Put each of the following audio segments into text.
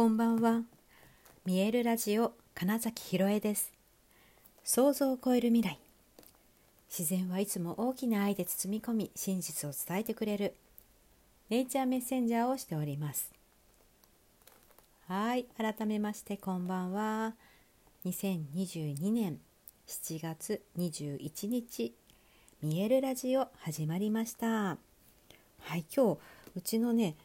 こんばんは。見えるラジオ金崎ひろえです。想像を超える未来。自然はいつも大きな愛で包み込み、真実を伝えてくれるネイチャーメッセンジャーをしております。はい、改めましてこんばんは。2022年7月21日、見えるラジオ始まりました。はい、今日うちのね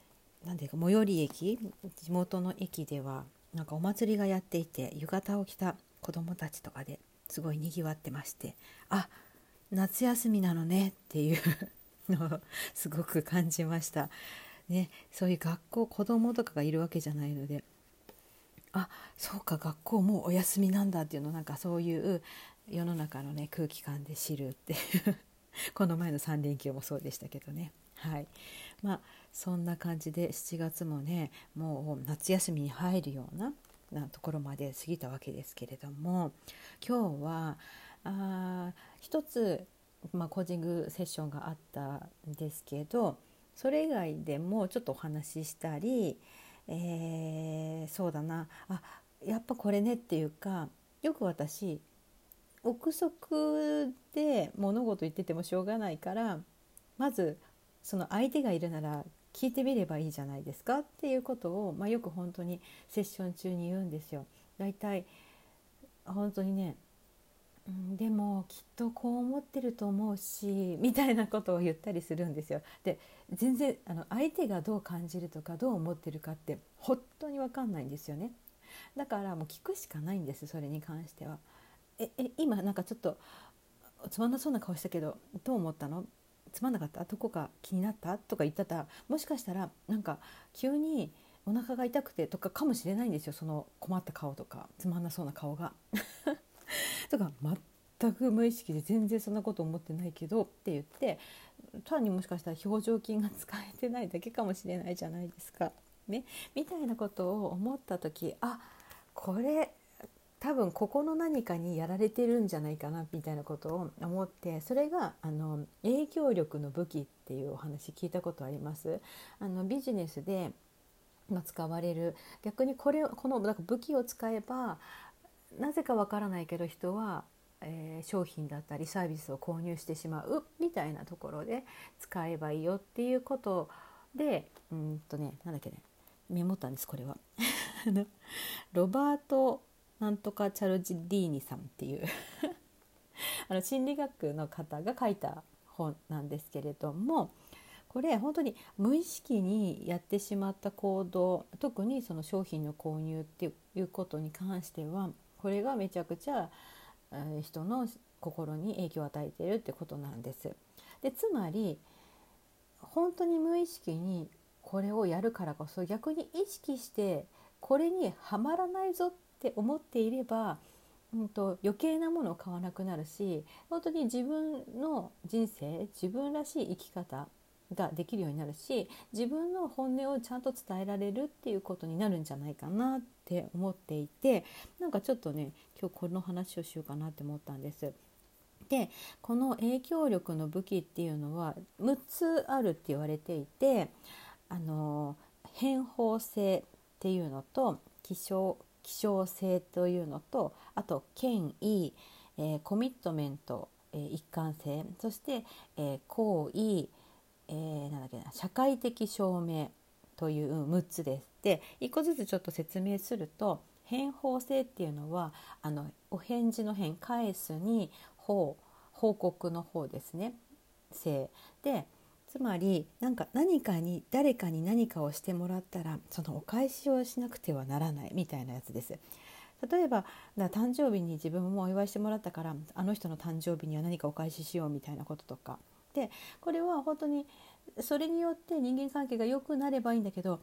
何ていうか最寄り駅地元の駅ではなんかお祭りがやっていて浴衣を着た子どもたちとかですごいにぎわってましてあ夏休みなのねっていうのをすごく感じました。ね、そういう学校子どもとかがいるわけじゃないのであそうか学校もうお休みなんだっていうのなんかそういう世の中のね空気感で知るっていう この前の3連休もそうでしたけどね。はい。まあ、そんな感じで7月もねもう夏休みに入るようななところまで過ぎたわけですけれども今日はあ一つ、まあ、コーチングセッションがあったんですけどそれ以外でもちょっとお話ししたり、えー、そうだなあやっぱこれねっていうかよく私憶測で物事言っててもしょうがないからまずその相手がいるなら聞いてみればいいじゃないですかっていうことを、まあ、よく本当にセッション中に言うんですよ。だいたい本当にね、うん、でもきっとこう思ってると思うしみたいなことを言ったりするんですよ。で全然あの相手がどう感じるとかどう思ってるかって本当に分かんないんですよね。だからもう聞くしかないんですそれに関しては。ええ今なんかちょっとつまんなそうな顔したけどどう思ったの？つまんなかった？どこか気になった？とか言ってた？らもしかしたらなんか急にお腹が痛くてとかかもしれないんですよ。その困った顔とかつまんなそうな顔が。とか全く無意識で全然そんなこと思ってないけどって言って単にもしかしたら表情筋が使えてないだけかもしれないじゃないですか。ね、みたいなことを思った時あこれ多分ここの何かにやられてるんじゃないかなみたいなことを思ってそれがあの影響力の武器っていうお話聞いたことありますあのビジネスで、ま使われる逆にこれこのなんか武器を使えばなぜかわからないけど人は、えー、商品だったりサービスを購入してしまうみたいなところで使えばいいよっていうことでうんとねなんだっけねメモったんですこれは。ロバートなんとかチャルジディーニさんっていう あの心理学の方が書いた本なんですけれどもこれ本当に無意識にやってしまった行動特にその商品の購入っていうことに関してはこれがめちゃくちゃ人の心に影響を与えているってことなんです。でつまり本当に無意識にこれをやるからこそ逆に意識してこれにはまらないぞっって思っていれば、うんと、余計なものを買わなくなるし本当に自分の人生自分らしい生き方ができるようになるし自分の本音をちゃんと伝えられるっていうことになるんじゃないかなって思っていてなんかちょっとね今日この話をしようかなって思ったんです。でこの影響力の武器っていうのは6つあるって言われていてあの変法性っていうのと気象希少性というのとあと権威、えー、コミットメント、えー、一貫性そして、えー、行為、えー、なんだっけな社会的証明という6つです。で1個ずつちょっと説明すると返報性っていうのはあのお返事の返返すに報報告の方ですね性でつまり何か何かに誰かに何かをしてもらったらそのお返しをしなくてはならないみたいなやつです。例えば誕生日に自分もお祝いしてもらったからあの人の誕生日には何かお返ししようみたいなこととかでこれは本当にそれによって人間関係が良くなればいいんだけど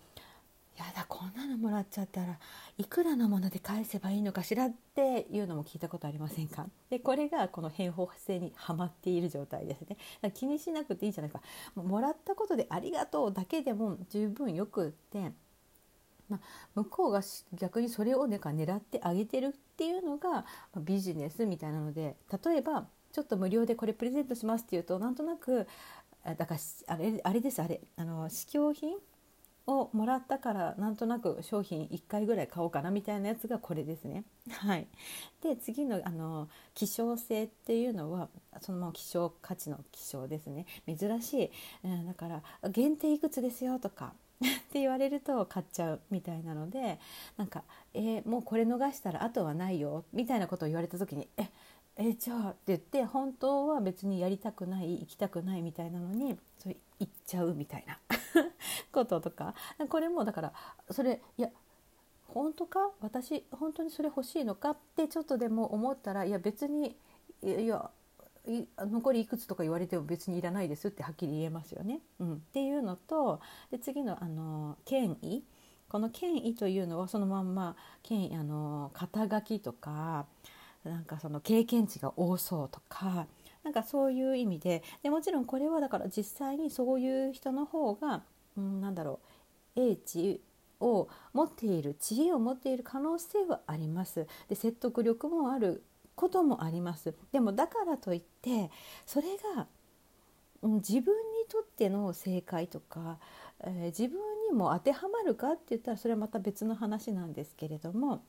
やだこんなのもらっちゃったらいくらのもので返せばいいのかしらっていうのも聞いたことありませんか？でこれがこの変法性にはまっている状態ですね。気にしなくていいじゃないか。もらったことでありがとうだけでも十分よくってまあ、向こうが逆にそれをねか狙ってあげてるっていうのがビジネスみたいなので例えばちょっと無料でこれプレゼントしますっていうとなんとなくだからあれあれですあれあの試供品をもらったからなんとなく商品1回ぐらい買おうかなみたいなやつがこれですね。はい、で次のあの希少性っていうのはそのまま希少価値の希少ですね。珍しい、うん、だから限定いくつですよとか って言われると買っちゃうみたいなのでなんか、えー、もうこれ逃したらあとはないよみたいなことを言われた時にええじゃあって言って本当は別にやりたくない行きたくないみたいなのにそれ行っちゃうみたいな。こととか。これもだからそれいや本当か？私本当にそれ欲しいのかってちょっとでも思ったらいや別にいや残りいくつとか言われても別にいらないですってはっきり言えますよね。うん、っていうのとで次のあの権威。この権威というのはそのまんま権威あの肩書きとかなんかその経験値が多そうとかなんかそういう意味ででもちろんこれはだから実際にそういう人の方が、うん、なんだろう英知を持っている知恵を持っている可能性はあります。で説得力もあることもあります。でもだからといってそれが、うん、自分にとっての正解とか、えー、自分にも当てはまるかって言ったらそれはまた別の話なんですけれども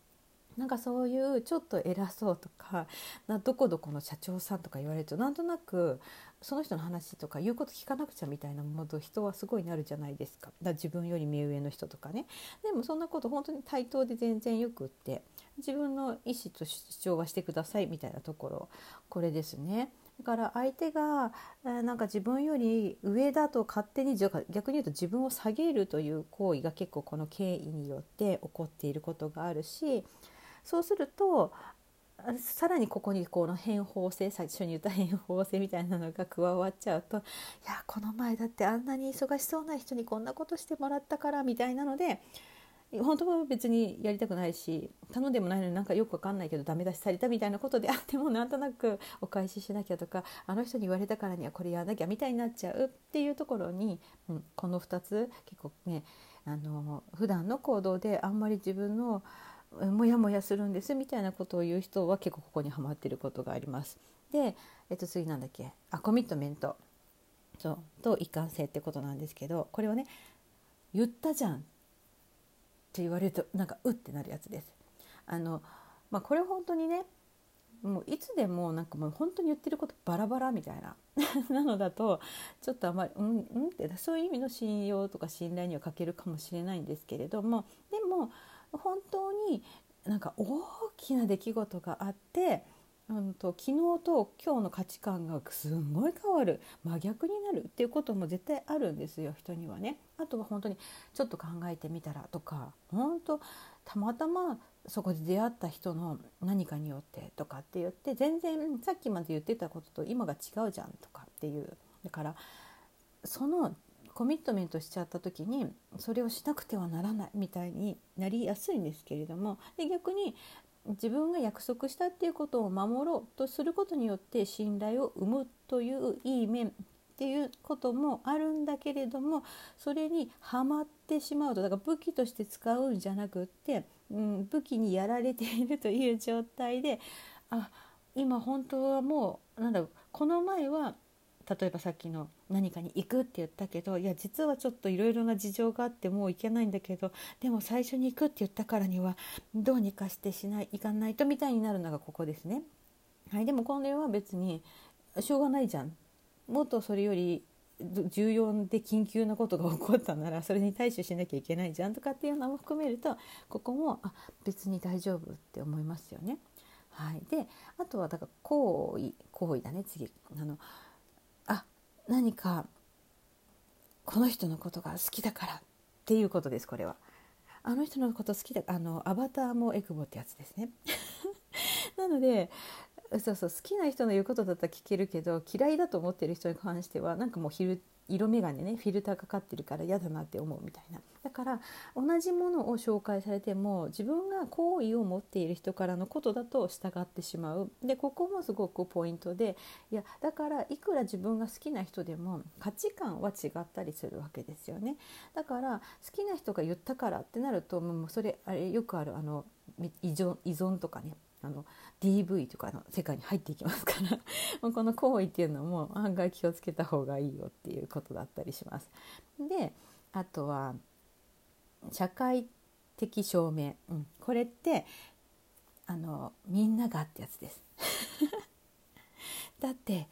なんかそういうちょっと偉そうとかなどこどこの社長さんとか言われるとなんとなくその人の話とか言うこと聞かなくちゃみたいなものと人はすごいなるじゃないですか？だ自分より目上の人とかねでもそんなこと本当に対等で全然よくって自分の意思と主張はしてくださいみたいなところこれですね。だから相手がなんか自分より上だと勝手に逆に言うと自分を下げるという行為が結構この経緯によって起こっていることがあるしそうするとさらにここにこの変法性最初に言った変法性みたいなのが加わっちゃうといやこの前だってあんなに忙しそうな人にこんなことしてもらったからみたいなので本当は別にやりたくないし頼んでもないのになんかよくわかんないけどダメ出しされたみたいなことであってもなんとなくお返ししなきゃとかあの人に言われたからにはこれやらなきゃみたいになっちゃうっていうところに、うん、この2つ結構ねあの普段の行動であんまり自分のモヤモヤするんですみたいなことを言う人は結構ここにはまっていることがあります。で、えっと、次なんだっけ？あコミットメントそうと一貫性ってことなんですけどこれはね言ったじゃんって言われるとなんかうってなるやつです。あのまあ、これ本当にねもういつでもなんかもう本当に言ってることバラバラみたいな なのだとちょっとあまりうんうんってそういう意味の信用とか信頼には欠けるかもしれないんですけれどもでも本当になんか大きな出来事があってうんと昨日と今日の価値観がすんごい変わる真逆になるっていうことも絶対あるんですよ人にはね。あとは本当にちょっと考えてみたらとか本当たまたまそこで出会った人の何かによってとかって言って全然さっきまで言ってたことと今が違うじゃんとかっていうだからそのコミットメントしちゃった時にそれをしなくてはならないみたいになりやすいんですけれどもで逆に自分が約束したっていうことを守ろうとすることによって信頼を生むといういい面っていうこともあるんだけれどもそれにはまってしまうとだから武器として使うんじゃなくって、うん、武器にやられているという状態であ今本当はもうなんだろうこの前は例えばさっきの何かに行くって言ったけどいや実はちょっといろいろな事情があってもう行けないんだけどでも最初に行くって言ったからにはどうにかしてしない行かないとみたいになるのがここですね。はい、でもこれは別にしょうがないじゃんもっとそれより重要で緊急なことが起こったならそれに対処しなきゃいけないじゃんとかっていうのも含めるとここもあ別に大丈夫って思いますよね。はい、であとはだから行為行為だね次あの何かこの人のことが好きだからっていうことですこれは。あの人のこと好きだあのアバターもエクボってやつですね。なのでそうそう好きな人の言うことだったら聞けるけど嫌いだと思ってる人に関してはなんかもう昼色眼鏡ねフィルターかかってるから嫌だなって思うみたいな。だから同じものを紹介されても自分が好意を持っている人からのことだと従ってしまう。でここもすごくポイントでいやだからいくら自分が好きな人でも価値観は違ったりするわけですよね。だから好きな人が言ったからってなるともうそれあれよくあるあの依存依存とかね。あの DV とかの世界に入っていきますから この行為っていうのも案外気をつけた方がいいよっていうことだったりします。であとは社会的証明、うん、これってあのみんながってやつです。だって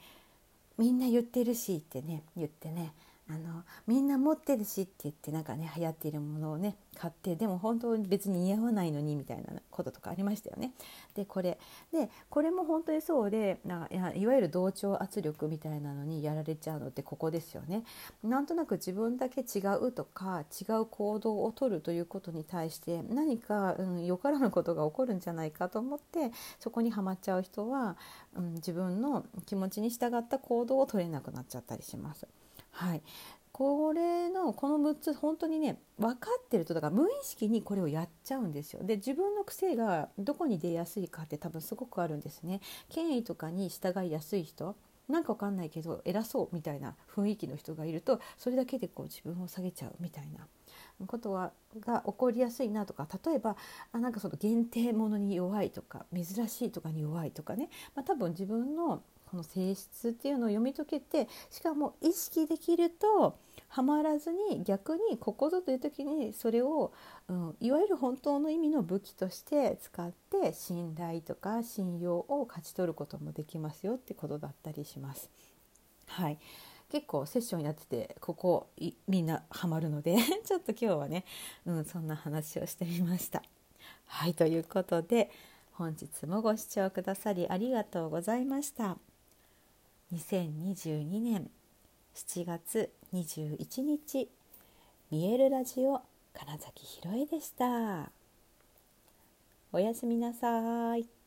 みんな言ってるしってね言ってねあのみんな持ってるしって言ってなんかね流行っているものをね買ってでも本当に別に似合わないのにみたいなこととかありましたよね。でこれでこれも本当にそうでないわゆる同調圧力みたいなのにやられちゃうのってここですよね。なんとなく自分だけ違うとか違う行動をとるということに対して何か、うん、よからぬことが起こるんじゃないかと思ってそこにはまっちゃう人は、うん、自分の気持ちに従った行動を取れなくなっちゃったりします。はい、これのこの6つ本当にね分かってるとだから無意識にこれをやっちゃうんですよ。で自分の癖がどこに出やすいかって多分すごくあるんですね。権威とかに従いやすい人なんかわかんないけど偉そうみたいな雰囲気の人がいるとそれだけでこう自分を下げちゃうみたいなことはが起こりやすいなとか例えばあなんかその限定ものに弱いとか珍しいとかに弱いとかね、まあ、多分自分のこの性質っていうのを読み解けてしかも意識できるとはまらずに逆にここぞという時にそれを、うん、いわゆる本当の意味の武器として使って信頼とか信用を勝ち取ることもできますよってことだったりします。はい結構セッションやっててここみんなハマるので ちょっと今日はね、うん、そんな話をしてみました。はいということで本日もご視聴くださりありがとうございました。2022年7月21日見えるラジオ金崎ひろえでした。おやすみなさい。